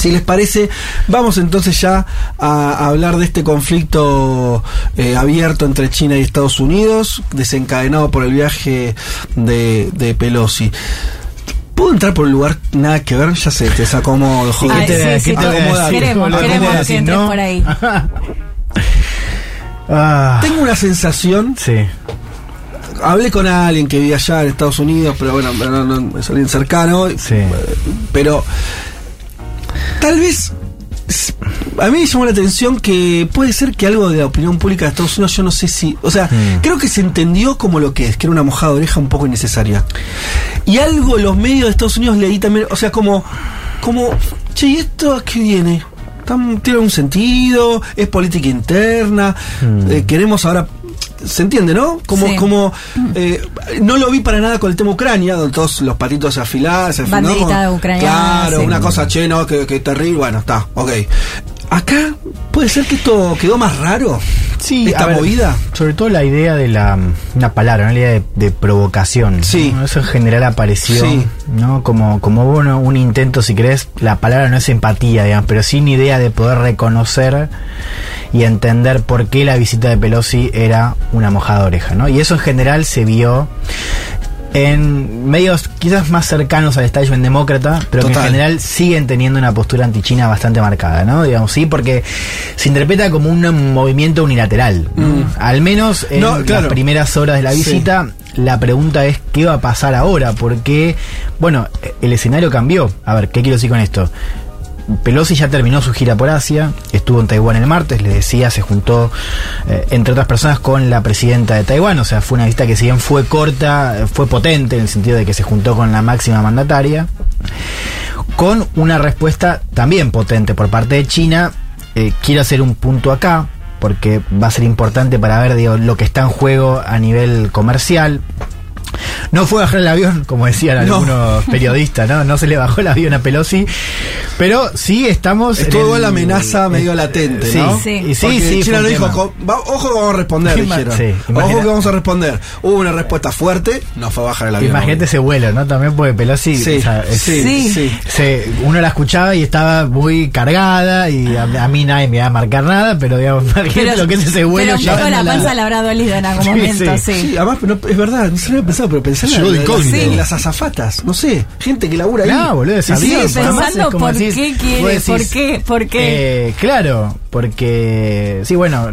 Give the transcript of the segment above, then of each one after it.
Si les parece, vamos entonces ya a hablar de este conflicto eh, abierto entre China y Estados Unidos, desencadenado por el viaje de, de Pelosi. ¿Puedo entrar por un lugar nada que ver? Ya sé, te desacomodo, joder. Te- sí, sí, te acomoda. queremos, Te queremos que entres por ahí. Ah, Tengo una sensación, sí. hablé con alguien que vive allá en Estados Unidos, pero bueno, no, no, es alguien cercano, Sí. pero tal vez a mí me llamó la atención que puede ser que algo de la opinión pública de Estados Unidos, yo no sé si, o sea, Mm. creo que se entendió como lo que es, que era una mojada de oreja un poco innecesaria. Y algo los medios de Estados Unidos leí también, o sea, como, como, che, ¿y esto a qué viene? ¿Tiene un sentido? ¿Es política interna? Mm. Eh, queremos ahora... ¿Se entiende, no? Como, Sí. como eh, no lo vi para nada con el tema Ucrania, donde todos los patitos se afilaban, se Banderita como- ucraniana, Claro, sí. una cosa, che, no, que, que terrible, bueno, está, ok. Acá puede ser que esto quedó más raro. Sí, esta ver, movida. Sobre todo la idea de la una palabra, ¿no? la idea de, de provocación. Sí. ¿no? Eso en general apareció, Sí. ¿no? Como, como bueno, un intento, si querés, la palabra no es empatía, digamos, pero sí una idea de poder reconocer y entender por qué la visita de Pelosi era una mojada de oreja, ¿no? Y eso en general se vio en medios quizás más cercanos al establishment demócrata, pero que en general siguen teniendo una postura antichina bastante marcada, ¿no? Digamos, sí, porque se interpreta como un movimiento unilateral. Mm. Al menos en No, claro. las primeras horas de la Sí. visita, la pregunta es qué va a pasar ahora, porque, bueno, el escenario cambió. A ver, ¿qué quiero decir con esto? Pelosi ya terminó su gira por Asia, estuvo en Taiwán el martes, les decía, se juntó, eh, entre otras personas, con la presidenta de Taiwán, o sea, fue una visita que si bien fue corta, fue potente en el sentido de que se juntó con la máxima mandataria, con una respuesta también potente por parte de China. Eh, quiero hacer un punto acá, porque va a ser importante para ver lo que está en juego a nivel comercial. No fue bajar el avión, como decían No. algunos periodistas, ¿no? No se le bajó el avión a Pelosi, pero sí estamos... Estuvo igual el- la amenaza medio latente, Sí, ¿no? Sí. y sí, Porque sí, China un dijo, tema. "Co- va- ojo que vamos a responder, dijeron. sí, ojo que vamos a responder. Hubo una respuesta fuerte, no fue bajar el avión. Imagínate ese vuelo, ¿no? También porque Pelosi... Sí, o sea, es- sí, Sí. sí. se- uno la escuchaba y estaba muy cargada y a, a mí nadie me iba a marcar nada, pero digamos, imagínate lo que es ese vuelo. pero un poco la panza le habrá dolido en algún Sí, momento, sí. sí. Sí, además, no, es verdad, no se lo había pensado, pero pensé en, la- Llegó de incógnito. en las azafatas, no sé, gente que labura ahí. Claro, boludo, sí, pensando es como por decís, qué quiere, decís, por qué, por qué. Eh, claro, porque sí, bueno,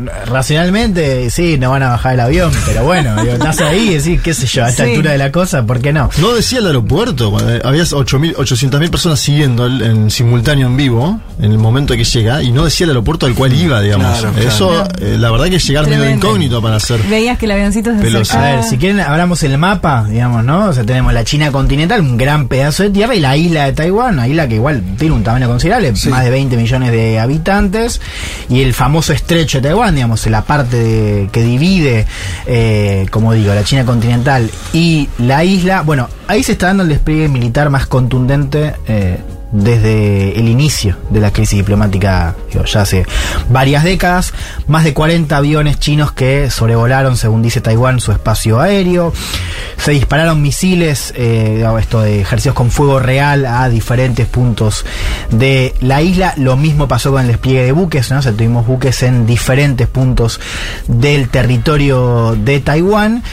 racionalmente sí, no van a bajar el avión, pero bueno, digo, estás ahí y decís, qué sé yo, a esta Sí. altura de la cosa, ¿por qué no? No decía el aeropuerto, cuando había 800.000 personas siguiendo el- en simultáneo en vivo, en el momento que llega, y no decía el aeropuerto al cual iba, digamos. Claro, Eso, claro. eh, la verdad que es llegar medio Tremendo. incógnito para hacer. Veías que el avioncito se Pelosi. A ver, si quieren, abramos el mapa, digamos, ¿no? O sea, tenemos la China continental, un gran pedazo de tierra, y la isla de Taiwán, una isla que igual tiene un tamaño considerable, Sí. más de 20 millones de habitantes, y el famoso estrecho de Taiwán, digamos, la parte de- que divide, eh, como digo, la China continental y la isla. Bueno, ahí se está dando el despliegue militar más contundente. eh, desde el inicio de la crisis diplomática, ya hace varias décadas, más de 40 aviones chinos que sobrevolaron, según dice Taiwán, su espacio aéreo, se dispararon misiles, eh, esto de ejercicios con fuego real a diferentes puntos de la isla, lo mismo pasó con el despliegue de buques, ¿no? O tuvimos buques en diferentes puntos del territorio de Taiwán.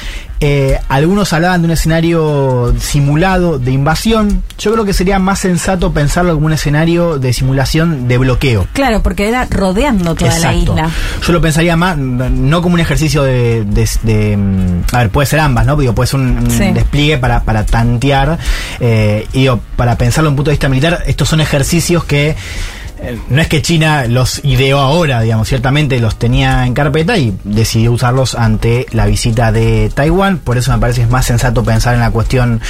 Eh, algunos hablaban de un escenario simulado de invasión. Yo creo que sería más sensato pensarlo como un escenario de simulación de bloqueo. Claro, porque era rodeando toda la isla. Yo lo pensaría más, no como un ejercicio de, de- de, mm, a ver, puede ser ambas, ¿no? Digo, puede ser un, despliegue para, para tantear, eh, y digo, para pensarlo en un punto de vista militar, estos son ejercicios que no es que China los ideó ahora, digamos, ciertamente los tenía en carpeta y decidió usarlos ante la visita de Taiwán, por eso me parece es más sensato pensar en la cuestión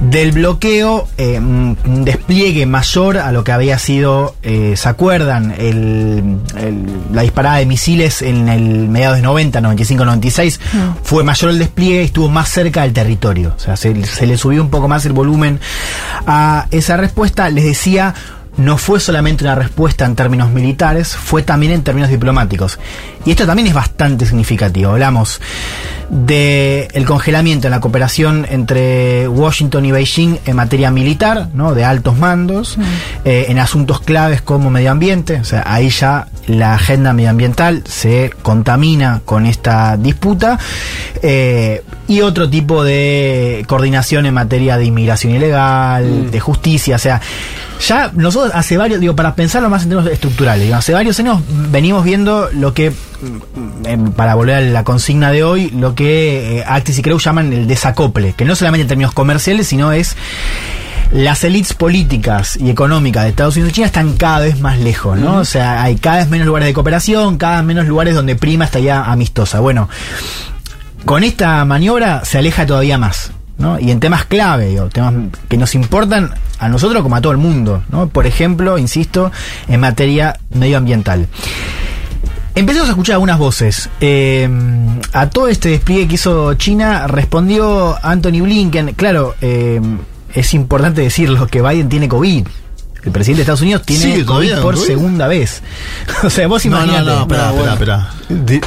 del bloqueo, eh, un despliegue mayor a lo que había sido, eh, ¿se acuerdan? El, el- la disparada de misiles en el mediados de 90, 95, 96, fue mayor el despliegue y estuvo más cerca del territorio, o sea, se, se le subió un poco más el volumen a esa respuesta, les decía, no fue solamente una respuesta en términos militares, fue también en términos diplomáticos. Y esto también es bastante significativo. Hablamos del el congelamiento en la cooperación entre Washington y Beijing en materia militar, ¿no? de altos mandos, eh, en asuntos claves como medio ambiente. O sea, ahí ya la agenda medioambiental se contamina con esta disputa. eh, y otro tipo de coordinación en materia de inmigración ilegal, de justicia. O sea, ya nosotros hace varios, digo, para pensarlo más en términos estructurales, digo, hace varios años venimos viendo lo que, mm, em, para volver a la consigna de hoy, lo que eh, Actis y Creu llaman el desacople, que no solamente en términos comerciales, sino es las élites políticas y económicas de Estados Unidos y China están cada vez más lejos, ¿no? O sea, hay cada vez menos lugares de cooperación, cada vez menos lugares donde prima esta idea amistosa. Bueno, con esta maniobra se aleja todavía más. ¿No? Y en temas clave, digo, temas que nos importan a nosotros como a todo el mundo. ¿no? Por ejemplo, insisto, en materia medioambiental. Empecemos a escuchar algunas voces. Eh, a todo este despliegue que hizo China respondió Anthony Blinken. Claro, eh, es importante decirlo que Biden tiene COVID. El presidente de Estados Unidos tiene ¿Sigue COVID por COVID? segunda vez. o sea, vos No, no, imaginate. no, espera, No, bueno. espera, espera.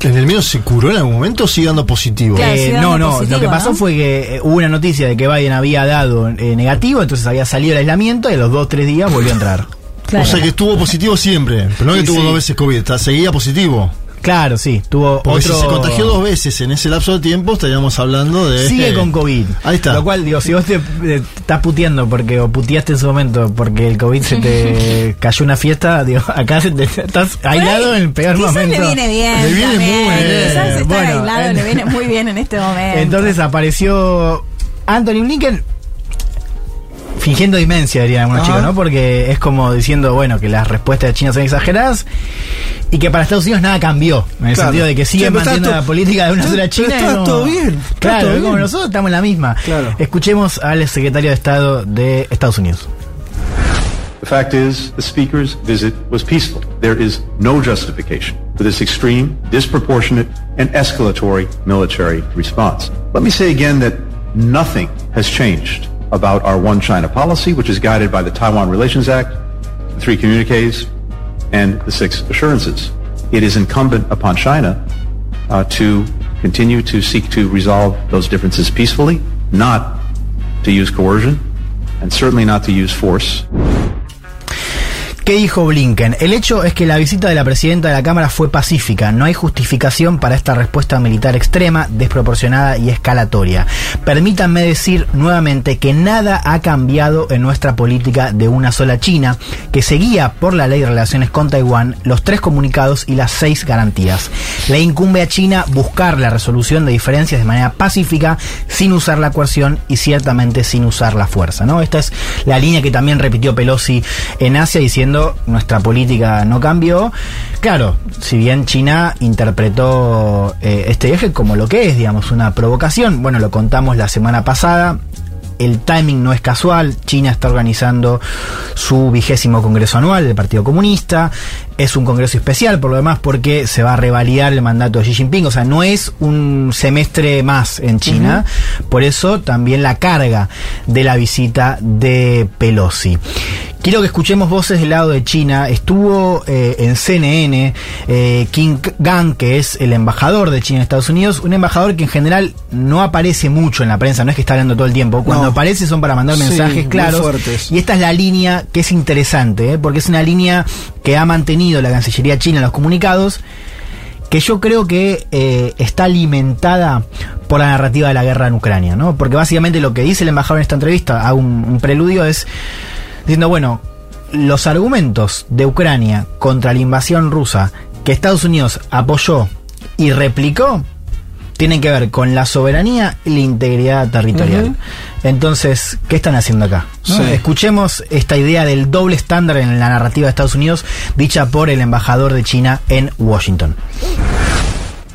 ¿En el medio se curó en algún momento o sigue dando positivo? Claro, Eh, sigue no, dando no, positivo, lo que pasó ¿no? fue que eh, hubo una noticia de que Biden había dado eh, negativo, entonces había salido el aislamiento y a los dos tres días volvió a entrar. Claro. O sea que estuvo positivo siempre, pero no que Sí, tuvo sí. dos veces COVID, está- seguía positivo. Claro, sí, tuvo Porque otro... si se contagió dos veces en ese lapso de tiempo, estaríamos hablando de. Sigue con COVID. Ahí está. Lo cual, digo, si vos te, eh, estás puteando porque, o puteaste en su momento porque el COVID se te cayó una fiesta, digo, acá se te- estás aislado en el peor Quizás momento. le viene bien. Le viene también. muy bien. Quizás estar Bueno, aislado en- le viene muy bien en este momento. Entonces apareció Anthony Blinken fingiendo demencia, dirían algunos Ajá. chicos, ¿no? Porque es como diciendo, bueno, que las respuestas de China son exageradas y que para Estados Unidos nada cambió. En el Claro. sentido de que siguen Sí, manteniendo la política de una sola China. pero y está no- todo bien, está Claro, todo como bien. nosotros estamos en la misma. Claro. Escuchemos al secretario de Estado de Estados Unidos. The fact is, the Speaker's visit was peaceful. There is no justification for this extreme, disproportionate, and escalatory military response. Let me say again that nothing has changed about our One China policy, which is guided by the Taiwan Relations Act, the three communiques, and the six assurances. It is incumbent upon China uh, to continue to seek to resolve those differences peacefully, not to use coercion, and certainly not to use force. ¿Qué dijo Blinken? El hecho es que la visita de la presidenta de la Cámara fue pacífica. No hay justificación para esta respuesta militar extrema, desproporcionada y escalatoria. Permítanme decir nuevamente que nada ha cambiado en nuestra política de una sola China, que seguía por la ley de relaciones con Taiwán los tres comunicados y las seis garantías. Le incumbe a China buscar la resolución de diferencias de manera pacífica, sin usar la coerción y ciertamente sin usar la fuerza. ¿no? Esta es la línea que también repitió Pelosi en Asia diciendo nuestra política no cambió. Claro, si bien China interpretó eh, este viaje como lo que es, digamos, una provocación, bueno, lo contamos la semana pasada. El timing no es casual. China está organizando su vigésimo congreso anual del Partido Comunista. Es un congreso especial, por lo demás, porque se va a revalidar el mandato de Xi Jinping. O sea, no es un semestre más en China. Por eso también la carga de la visita de Pelosi. Quiero que escuchemos voces del lado de China. Estuvo eh, en CNN eh, King Gang, que es el embajador de China en Estados Unidos. Un embajador que en general no aparece mucho en la prensa, no es que está hablando todo el tiempo. Cuando No. aparece son para mandar mensajes claros. Y esta es la línea que es interesante, ¿eh? porque es una línea que ha mantenido la Cancillería China en los comunicados que yo creo que eh, está alimentada por la narrativa de la guerra en Ucrania, ¿no? Porque básicamente lo que dice el embajador en esta entrevista, un, un preludio, es diciendo, bueno, los argumentos de Ucrania contra la invasión rusa que Estados Unidos apoyó y replicó, tienen que ver con la soberanía y la integridad territorial. Entonces, ¿qué están haciendo acá? ¿No? Sí. Escuchemos esta idea del doble estándar en la narrativa de Estados Unidos, dicha por el embajador de China en Washington.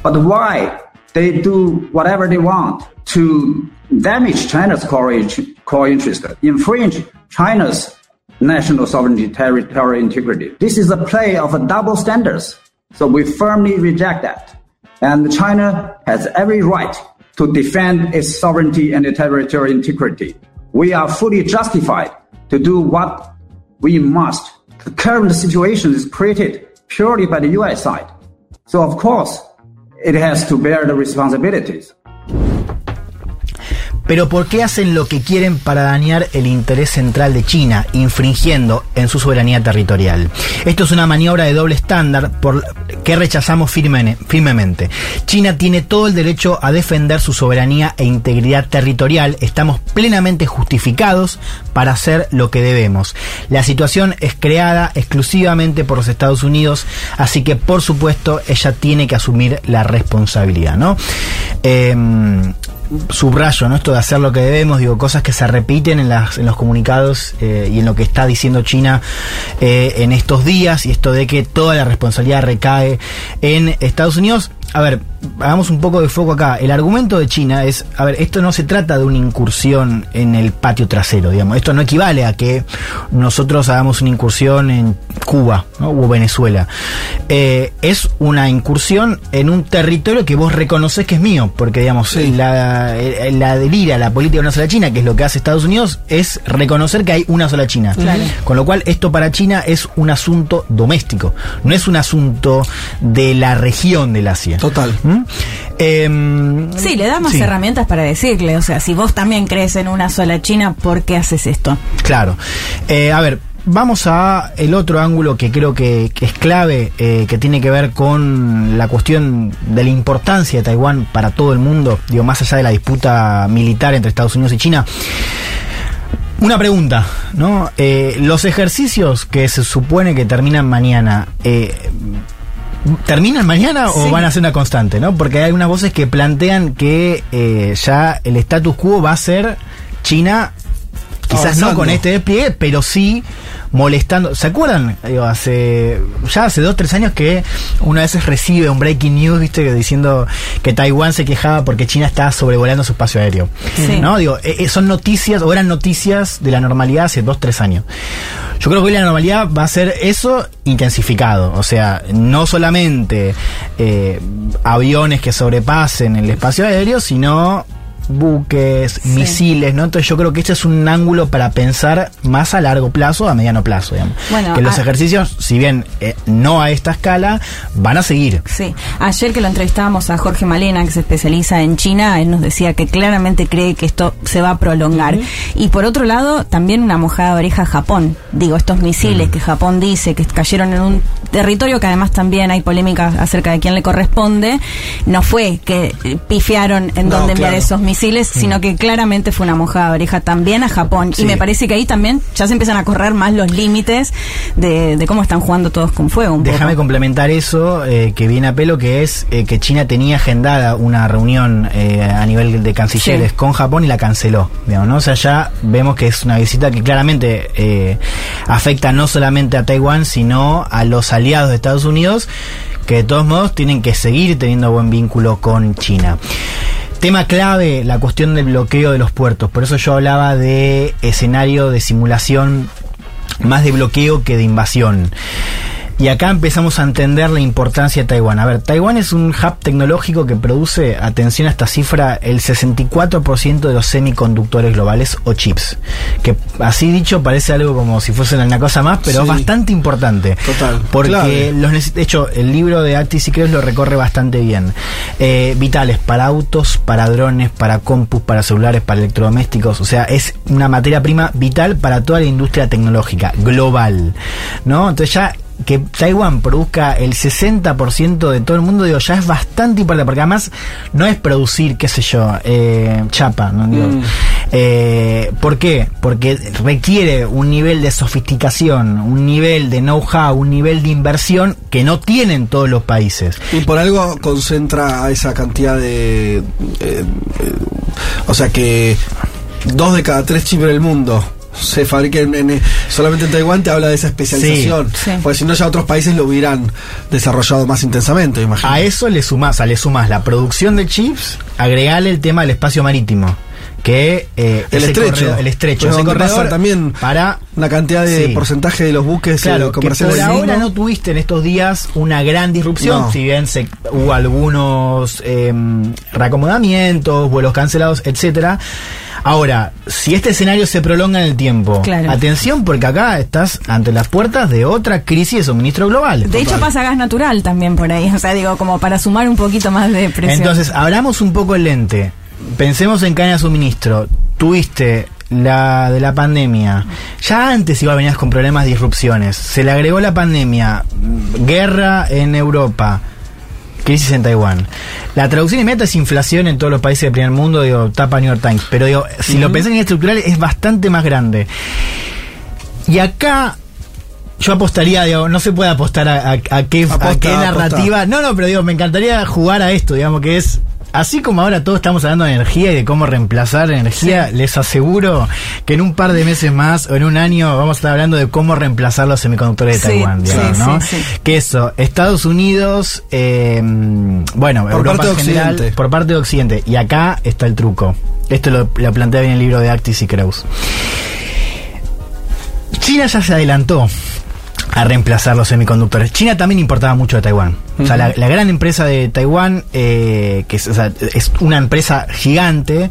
But why they do whatever they want to damage China's core, in- core interest, infringe China's national sovereignty, territorial integrity? This is a play of a double standards. So we firmly reject that. And China has every right to defend its sovereignty and its territorial integrity. We are fully justified to do what we must. The current situation is created purely by the US side. So of course, it has to bear the responsibilities. Pero ¿por qué hacen lo que quieren para dañar el interés central de China, infringiendo en su soberanía territorial? Esto es una maniobra de doble estándar que rechazamos firmemente. China tiene todo el derecho a defender su soberanía e integridad territorial. Estamos plenamente justificados para hacer lo que debemos. La situación es creada exclusivamente por los Estados Unidos, así que por supuesto ella tiene que asumir la responsabilidad, ¿no? Em, subrayo, ¿no? Esto de hacer lo que debemos, digo, cosas que se repiten en, las, en los comunicados eh, y en lo que está diciendo China eh, en estos días, y esto de que toda la responsabilidad recae en Estados Unidos. A ver, hagamos un poco de foco acá. El argumento de China es, a ver, esto no se trata de una incursión en el patio trasero, digamos. Esto no equivale a que nosotros hagamos una incursión en Cuba ¿no? o Venezuela. Eh, es una incursión en un territorio que vos reconoces que es mío, porque digamos, Sí. la, eh, la delira, la política de una sola China, que es lo que hace Estados Unidos, es reconocer que hay una sola China. Con lo cual, esto para China es un asunto doméstico, no es un asunto de la región del Asia. Total. ¿Mm? Em, Sí, le da más sí. herramientas para decirle. O sea, si vos también crees en una sola China, ¿por qué haces esto? Claro. Eh, a ver, vamos a el otro ángulo que creo que, que es clave, eh, que tiene que ver con la cuestión de la importancia de Taiwán para todo el mundo, digo, más allá de la disputa militar entre Estados Unidos y China. Una pregunta, ¿no? Eh, los ejercicios que se supone que terminan mañana, eh, ¿terminan mañana o van a ser una constante, no? Porque hay unas voces que plantean que eh, ya el status quo va a ser China quizás no con este despliegue, pero sí molestando. ¿Se acuerdan? Digo, hace ya hace dos tres años que una vez recibe un breaking news, viste, diciendo que Taiwán se quejaba porque China estaba sobrevolando su espacio aéreo. Sí. ¿No? Digo, eh, eh, son noticias o eran noticias de la normalidad hace dos tres años. Yo creo que hoy la normalidad va a ser eso intensificado. O sea, no solamente eh, aviones que sobrepasen el espacio aéreo, sino buques, misiles, ¿no? Entonces yo creo que este es un ángulo para pensar más a largo plazo, a mediano plazo, digamos. Bueno, que los a- ejercicios, si bien eh, no a esta escala, van a seguir. Sí, ayer que lo entrevistábamos a Jorge Malena, que se especializa en China, él nos decía que claramente cree que esto se va a prolongar. Y por otro lado, también una mojada de oreja a Japón. Digo, estos misiles que Japón dice que cayeron en un territorio que además también hay polémica acerca de quién le corresponde, no fue que eh, pifiaron en No, dónde enviar esos misiles, sino que claramente fue una mojada de oreja también a Japón. Sí. Y me parece que ahí también ya se empiezan a correr más los límites de, de cómo están jugando todos con fuego. Un Déjame poco. complementar eso eh, que viene a pelo, que es eh, que China tenía agendada una reunión eh, a nivel de cancilleres Sí. con Japón y la canceló. Digamos, ¿no? O sea, ya vemos que es una visita que claramente eh, afecta no solamente a Taiwán, sino a los aliados de Estados Unidos, que de todos modos tienen que seguir teniendo buen vínculo con China. Tema clave, la cuestión del bloqueo de los puertos. Por eso yo hablaba de escenario de simulación más de bloqueo que de invasión. Y acá empezamos a entender la importancia de Taiwán. A ver, Taiwán es un hub tecnológico que produce, atención a esta cifra, el 64% de los semiconductores globales o chips. Que así dicho parece algo como si fuesen una cosa más, pero Sí. es bastante importante. Total, Porque clave. los de hecho, el libro de Actis y Creos lo recorre bastante bien. Eh, vitales para autos, para drones, para compus, para celulares, para electrodomésticos. O sea, es una materia prima vital para toda la industria tecnológica global. ¿No? Entonces ya que Taiwán produzca el 60% de todo el mundo, digo, ya es bastante importante, porque además no es producir, qué sé yo, eh, chapa, ¿no? Digo, Mm. Eh, ¿Por qué? Porque requiere un nivel de sofisticación, un nivel de know-how, un nivel de inversión que no tienen todos los países. Y por algo concentra a esa cantidad de... eh, eh, o sea que dos de cada tres chips del mundo se fabriquen en, en- solamente en Taiwán te habla de esa especialización. Sí. Sí. Porque si no ya otros países lo hubieran desarrollado más intensamente, imagino. A eso le sumas, o sea, le sumas la producción de chips, agregarle el tema del espacio marítimo. Que eh, El estrecho. corredor- el estrecho, pasa corredor también para Una cantidad de Sí. porcentaje de los buques eh, Claro, que comerciales por ahora no tuviste en estos días una gran disrupción, No. si bien se, hubo algunos eh, reacomodamientos, vuelos cancelados, etcétera. Ahora, si este escenario se prolonga en el tiempo, Claro. atención porque acá estás ante las puertas de otra crisis de suministro global. De hecho pasa gas natural también por ahí, o sea, digo, como para sumar un poquito más de presión. Entonces, abramos un poco el lente. Pensemos en cadena de suministro. Tuviste la de la pandemia. Ya antes igual venías con problemas de disrupciones. Se le agregó la pandemia, guerra en Europa, crisis en Taiwán. La traducción inmediata es inflación en todos los países del primer mundo, digo, tapa New York Times. Pero digo, si lo pensás en estructural es bastante más grande. Y acá yo apostaría, digo, no se puede apostar a, a- a qué, a qué aposta. narrativa. No, no, pero digo, me encantaría jugar a esto, digamos, que es. Así como ahora todos estamos hablando de energía y de cómo reemplazar energía, les aseguro que en un par de meses más o en un año vamos a estar hablando de cómo reemplazar los semiconductores de Sí, Taiwán, sí, digamos, sí, ¿no? sí. Que eso, Estados Unidos, eh, bueno, Por Europa parte en de general, Occidente. por parte de Occidente. Y acá está el truco. Esto lo, lo plantea bien el libro de Actis y Kreuz. China ya se adelantó a reemplazar los semiconductores. China también importaba mucho de Taiwán. O sea, la, la gran empresa de Taiwán, eh, que es, o sea, es una empresa gigante,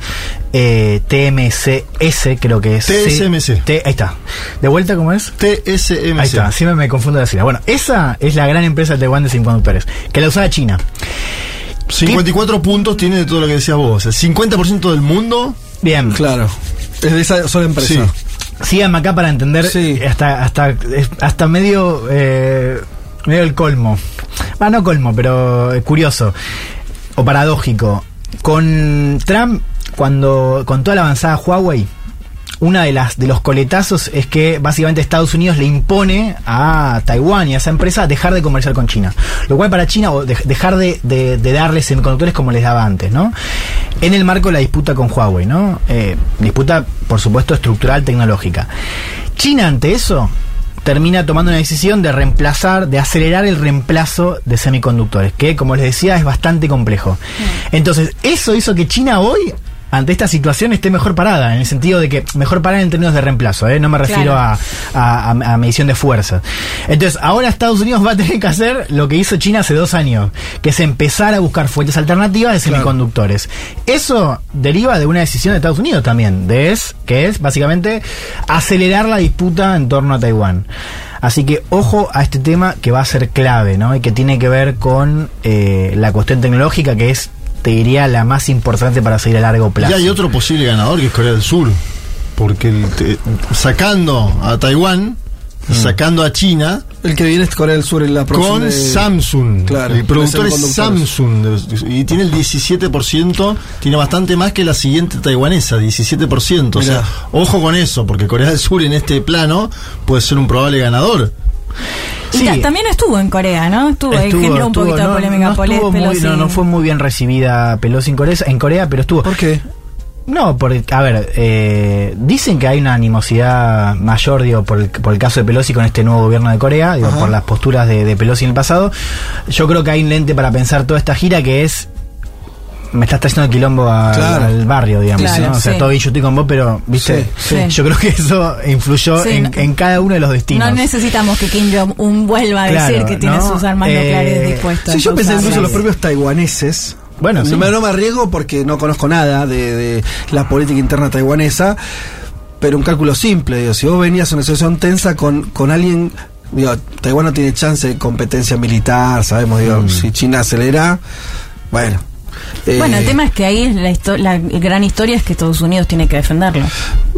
eh, TMCS creo que es. TSMC. T- ahí está. ¿De vuelta cómo es? TSMC. Ahí está, siempre me confundo de decirla. Bueno, esa es la gran empresa de Taiwán de semiconductores, que la usaba China. 54 puntos tiene de todo lo que decías vos. El 50% del mundo. Bien, Claro. Es de esa sola empresa. Sí. Síganme acá para entender Sí. hasta, hasta, hasta medio, eh, medio el colmo. Ah, no colmo, pero eh, curioso o paradójico. Con Trump, cuando con toda la avanzada Huawei, una de las de los coletazos es que básicamente Estados Unidos le impone a Taiwán y a esa empresa dejar de comerciar con China. Lo cual para China, o de- dejar de, de, de darles semiconductores como les daba antes, ¿no? En el marco de la disputa con Huawei, ¿no? Eh, disputa, por supuesto, estructural, tecnológica. China ante eso termina tomando una decisión de reemplazar, de acelerar el reemplazo de semiconductores, que como les decía es bastante complejo. Entonces, eso hizo que China hoy ante esta situación esté mejor parada, en el sentido de que mejor parada en términos de reemplazo, ¿eh? no me refiero Claro. a, a, a- a medición de fuerza. Entonces, ahora Estados Unidos va a tener que hacer lo que hizo China hace dos años, que es empezar a buscar fuentes alternativas de semiconductores. Eso deriva de una decisión de Estados Unidos también, de es, que es básicamente acelerar la disputa en torno a Taiwán. Así que ojo a este tema que va a ser clave, ¿no? Y que tiene que ver con eh, la cuestión tecnológica, que es, te diría, la más importante para seguir a largo plazo. Y hay otro posible ganador que es Corea del Sur. Porque el te- sacando a Taiwán, Mm. sacando a China, El que viene es Corea del Sur en la próxima. con de- Samsung. Claro, el productor es. Samsung. Y tiene el 17%, tiene bastante más que la siguiente taiwanesa, 17%. O sea, Mirá. ojo con eso, porque Corea del Sur en este plano puede ser un probable ganador. Y Sí. ta- también estuvo en Corea, ¿no? Estuvo, y Estuvo- generó un estuvo- poquito no- de polémica no, muy- no, no fue muy bien recibida Pelosi en Corea, en Corea pero estuvo. ¿Por qué? No, porque, a ver, eh, dicen que hay una animosidad mayor, digo, por el, por el caso de Pelosi con este nuevo gobierno de Corea, digo, Ajá. por las posturas de, de Pelosi en el pasado. Yo creo que hay un lente para pensar toda esta gira que es. Me estás trayendo el quilombo a- Claro. al barrio, digamos, Claro, ¿no? O sea, sí. todo bien, yo estoy con vos, pero, ¿viste? Sí, sí. Yo creo que eso influyó Sí, en, no- en cada uno de los destinos. No necesitamos que Kim Jong-un vuelva a decir que tiene ¿no? sus armas Eh, nucleares dispuestas. Sí, yo pensé incluso usarlas. los propios taiwaneses. Bueno, sí. no, me, no me arriesgo porque no conozco nada de, de la política interna taiwanesa, pero un cálculo simple. Digo, si vos venías a una situación tensa con, con alguien, digo, Taiwán no tiene chance de competencia militar, sabemos, digo, si China acelera, bueno. Eh, Bueno, el tema es que ahí la, histo- la gran historia es que Estados Unidos tiene que defenderlo.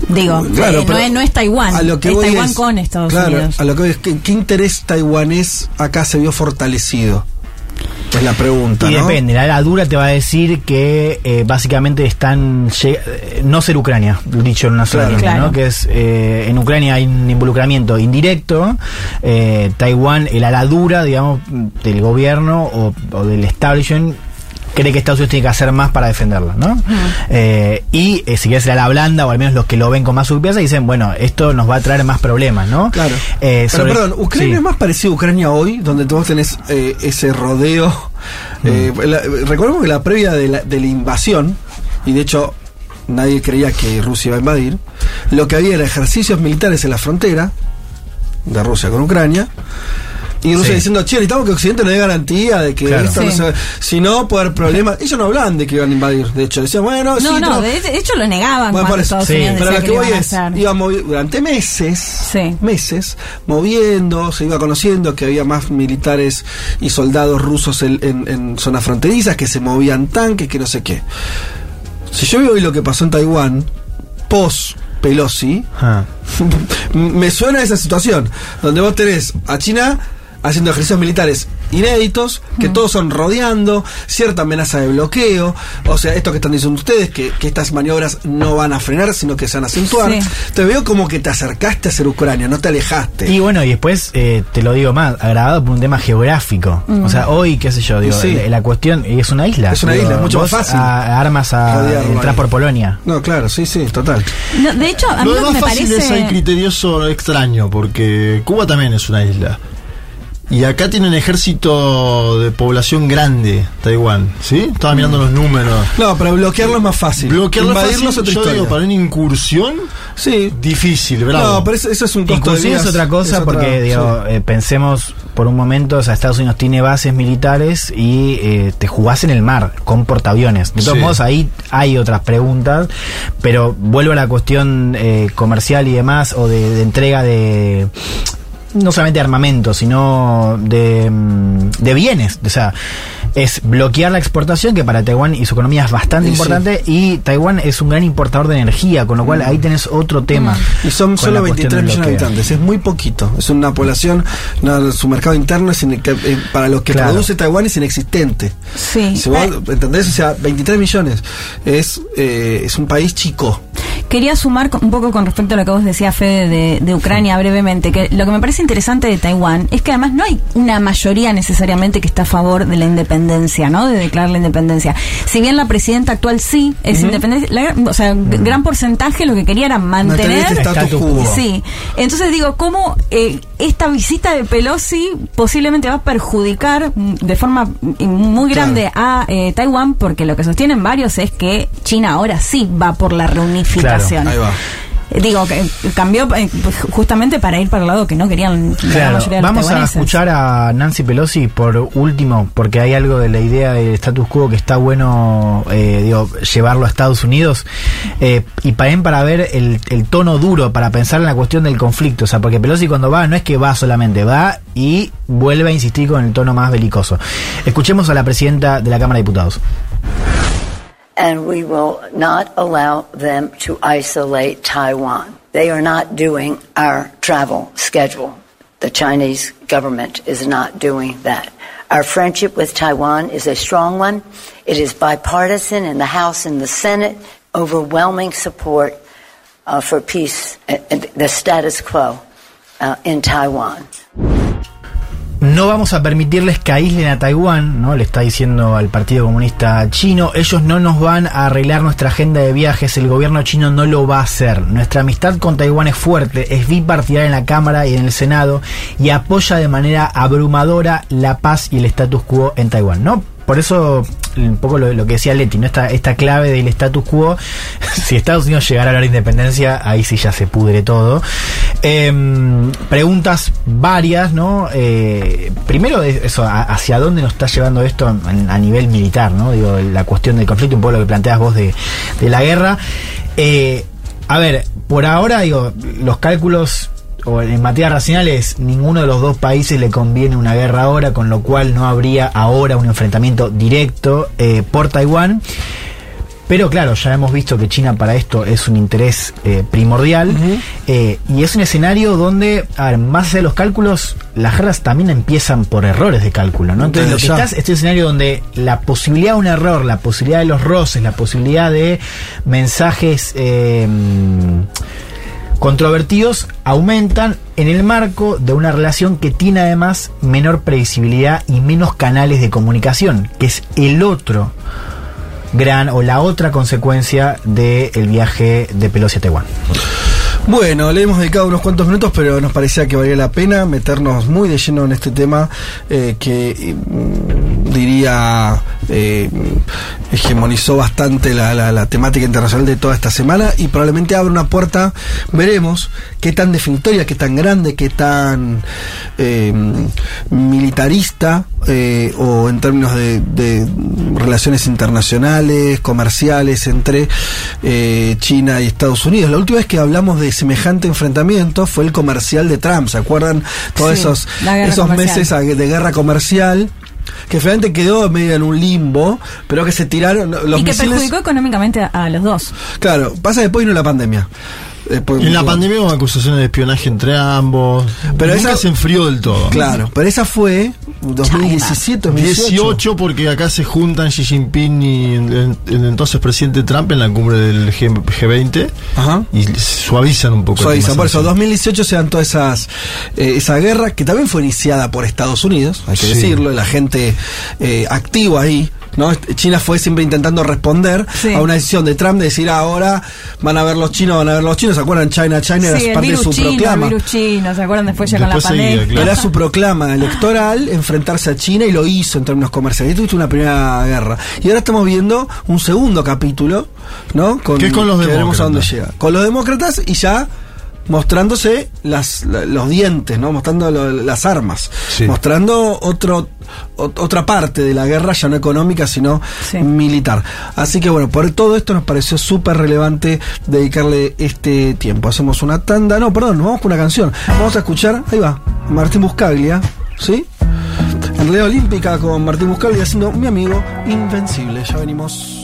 Digo, Claro, eh, no, es, no es Taiwán, a lo que es voy Taiwán es- con Estados claro, Unidos. A lo que voy es, ¿qué, qué interés taiwanés acá se vio fortalecido? Es la pregunta, Y ¿no? depende, la ala dura te va a decir que eh, básicamente están eh, no ser Ucrania, dicho en una sola Claro. ¿no? que es eh, en Ucrania hay un involucramiento indirecto, eh, Taiwán, el ala dura, digamos, del gobierno o, o del establishment cree que Estados Unidos tiene que hacer más para defenderla, ¿no? Eh, y eh, si quieres la ala blanda, o al menos los que lo ven con más surpresa, dicen, bueno, esto nos va a traer más problemas, ¿no? Claro. Eh, Pero sobre- perdón, Ucrania sí. es más parecido a Ucrania hoy, donde vos tenés eh, ese rodeo. La- recordemos que la previa de la, de la invasión, y de hecho nadie creía que Rusia iba a invadir, lo que había era ejercicios militares en la frontera de Rusia con Ucrania. Y Rusia Sí. diciendo, che, necesitamos que Occidente nos dé garantía de que Claro. esto no se Si no, puede haber problemas. Ellos no hablan de que iban a invadir. De hecho, decían, bueno, sí, No, no, no. de hecho lo negaban Bueno, cuando por eso. Estados Sí. Unidos Pero lo que voy a es, iba durante meses, Sí. meses, moviendo, se iba conociendo que había más militares y soldados rusos en, en- en zonas fronterizas, que se movían tanques, que no sé qué. Si yo veo hoy lo que pasó en Taiwán, post Pelosi, Ah. me suena esa situación, donde vos tenés a China haciendo ejercicios militares inéditos, que todos son rodeando, cierta amenaza de bloqueo, o sea, esto que están diciendo ustedes, que, que estas maniobras no van a frenar, sino que se van a acentuar. Sí. Te veo como que te acercaste a ser Ucrania, no te alejaste. Y bueno, y después eh, te lo digo más, agravado por un tema geográfico. O sea, hoy, qué sé yo, digo, Sí. la, la cuestión es una isla. Es una Digo, isla, es mucho más fácil a- armas a entrar ahí. por Polonia. No, claro, sí, sí, total. No, de hecho, a mí Lo lo que me fácil es parece... ahí criterioso extraño, porque Cuba también es una isla. Y acá tiene un ejército de población grande, Taiwán, ¿sí? Estaba mirando los números. No, pero bloquearlo es más fácil. Bloquearlo Invadirlo es fácil, otra yo historia. digo, para una incursión, Sí. difícil, bravo. No, pero eso, eso es un costo de Inclusive es otra cosa es otra- porque sí. digo, eh, pensemos por un momento, o sea, Estados Unidos tiene bases militares y eh, te jugás en el mar con portaaviones. De todos Sí. modos, ahí hay otras preguntas, pero vuelvo a la cuestión eh, comercial y demás, o de, de entrega de no solamente de armamento, sino de, mm, de bienes. O sea, es bloquear la exportación, que para Taiwán y su economía es bastante sí. importante, y Taiwán es un gran importador de energía, con lo cual ahí tenés otro tema. Y son solo la cuestión 23 del millones de habitantes, es muy poquito. Es una población, su mercado interno es ine- que, eh, para lo que Claro. produce Taiwán es inexistente. Sí. Si vos, Eh, ¿Entendés? O sea, 23 millones. Es, eh, es un país chico. Quería sumar un poco con respecto a lo que vos decías, Fede, de, de Ucrania brevemente, que lo que me parece interesante de Taiwán es que además no hay una mayoría necesariamente que está a favor de la independencia, ¿no? De declarar la independencia. Si bien la presidenta actual sí es independencia, la- o sea, gran porcentaje lo que quería era Mantener mantener... este status quo. Sí, entonces digo, ¿cómo eh, esta visita de Pelosi posiblemente va a perjudicar de forma muy grande a eh, Taiwán? Porque lo que sostienen varios es que China ahora sí va por la reunificación. Ahí va. Digo, que cambió eh, pues, justamente para ir para el lado que no querían la Claro, los vamos a escuchar a Nancy Pelosi por último, porque hay algo de la idea del status quo que está bueno eh, digo, llevarlo a Estados Unidos eh, y también para ver el, el tono duro, para pensar en la cuestión del conflicto, o sea, porque Pelosi cuando va no es que va solamente, va y vuelve a insistir con el tono más belicoso. Escuchemos a la presidenta de la Cámara de Diputados. And we will not allow them to isolate Taiwan. They are not doing our travel schedule. The Chinese government is not doing that. Our friendship with Taiwan is a strong one. It is bipartisan in the House and the Senate, overwhelming support uh, for peace, uh, and the status quo uh, in Taiwan. No vamos a permitirles que aíslen a Taiwán, ¿no? Le está diciendo al Partido Comunista Chino. Ellos no nos van a arreglar nuestra agenda de viajes. El gobierno chino no lo va a hacer. Nuestra amistad con Taiwán es fuerte, es bipartidaria en la Cámara y en el Senado y apoya de manera abrumadora la paz y el status quo en Taiwán, ¿no? Por eso, un poco lo, que decía Leti, ¿no? Esta, esta clave del status quo, si Estados Unidos llegara a la independencia, ahí sí ya se pudre todo. Em, preguntas varias, ¿no? Eh, primero, es eso, ¿hacia dónde nos está llevando esto a, a nivel militar, ¿no? Digo, la cuestión del conflicto, un poco lo que planteas vos de, de la guerra. Eh, a ver, por ahora, digo, los cálculos o en materia racional es ninguno de los dos países le conviene una guerra ahora, con lo cual no habría ahora un enfrentamiento directo eh, por Taiwán. Pero claro, ya hemos visto que China para esto es un interés eh, primordial eh, y es un escenario donde, a ver, más allá de los cálculos, las guerras también empiezan por errores de cálculo, ¿no? Entonces, lo que estás, este escenario donde la posibilidad de un error, la posibilidad de los roces, la posibilidad de mensajes eh, controvertidos aumentan en el marco de una relación que tiene además menor previsibilidad y menos canales de comunicación, que es el otro gran o la otra consecuencia del viaje de Pelosi a Taiwán. Bueno, le hemos dedicado unos cuantos minutos, pero nos parecía que valía la pena meternos muy de lleno en este tema eh, que mm, diría eh, hegemonizó bastante la, la- temática internacional de toda esta semana y probablemente abre una puerta, veremos qué tan definitoria, qué tan grande, qué tan eh, militarista o en términos de, relaciones internacionales, comerciales entre China y Estados Unidos. La última vez que hablamos de semejante enfrentamiento fue el comercial de Trump, ¿se acuerdan? Todos Sí, esos, esos comercial. meses de guerra comercial que finalmente quedó medio en un limbo, pero que se tiraron los y que misiles- perjudicó económicamente a, a los dos. Claro, pasa después vino la pandemia. Después- En la pandemia hubo acusaciones de espionaje entre ambos. Pero Pero esa- nunca se enfrió del todo. Claro, pero esa fue 2017, 2018. 18 porque acá se juntan Xi Jinping y el, el entonces presidente Trump en la cumbre del G, 20 Ajá. y suavizan un poco. el Suaviza, tema por eso, sanciones. 2018 se dan todas esas, eh, esa guerra que también fue iniciada por Estados Unidos, hay que Sí. decirlo, la gente eh, activa ahí, ¿no? China fue siempre intentando responder Sí. a una decisión de Trump de decir ahora van a ver los chinos, van a ver los chinos, ¿se acuerdan? China, China Sí, era el parte de su chino, el proclama. virus chino, ¿se acuerdan después ya con la pandemia? claro. Era su proclama electoral enfrentarse a China y lo hizo en términos comerciales. Y tuviste una primera guerra. Y ahora estamos viendo un segundo capítulo, ¿no? Con, es con los que veremos a dónde demócratas. llega. Con los demócratas y ya mostrándose las, la- los dientes, ¿no? Mostrando lo- las armas. Sí. Mostrando otro ot- otra parte de la guerra, ya no económica, sino Sí. militar. Así que bueno, por todo esto nos pareció súper relevante dedicarle este tiempo. Hacemos una tanda, no, perdón, nos vamos con una canción. Vamos a escuchar, ahí va, Martín Buscaglia, ¿sí? En realidad olímpica con Martín Buscaglia haciendo mi amigo Invencible. Ya venimos.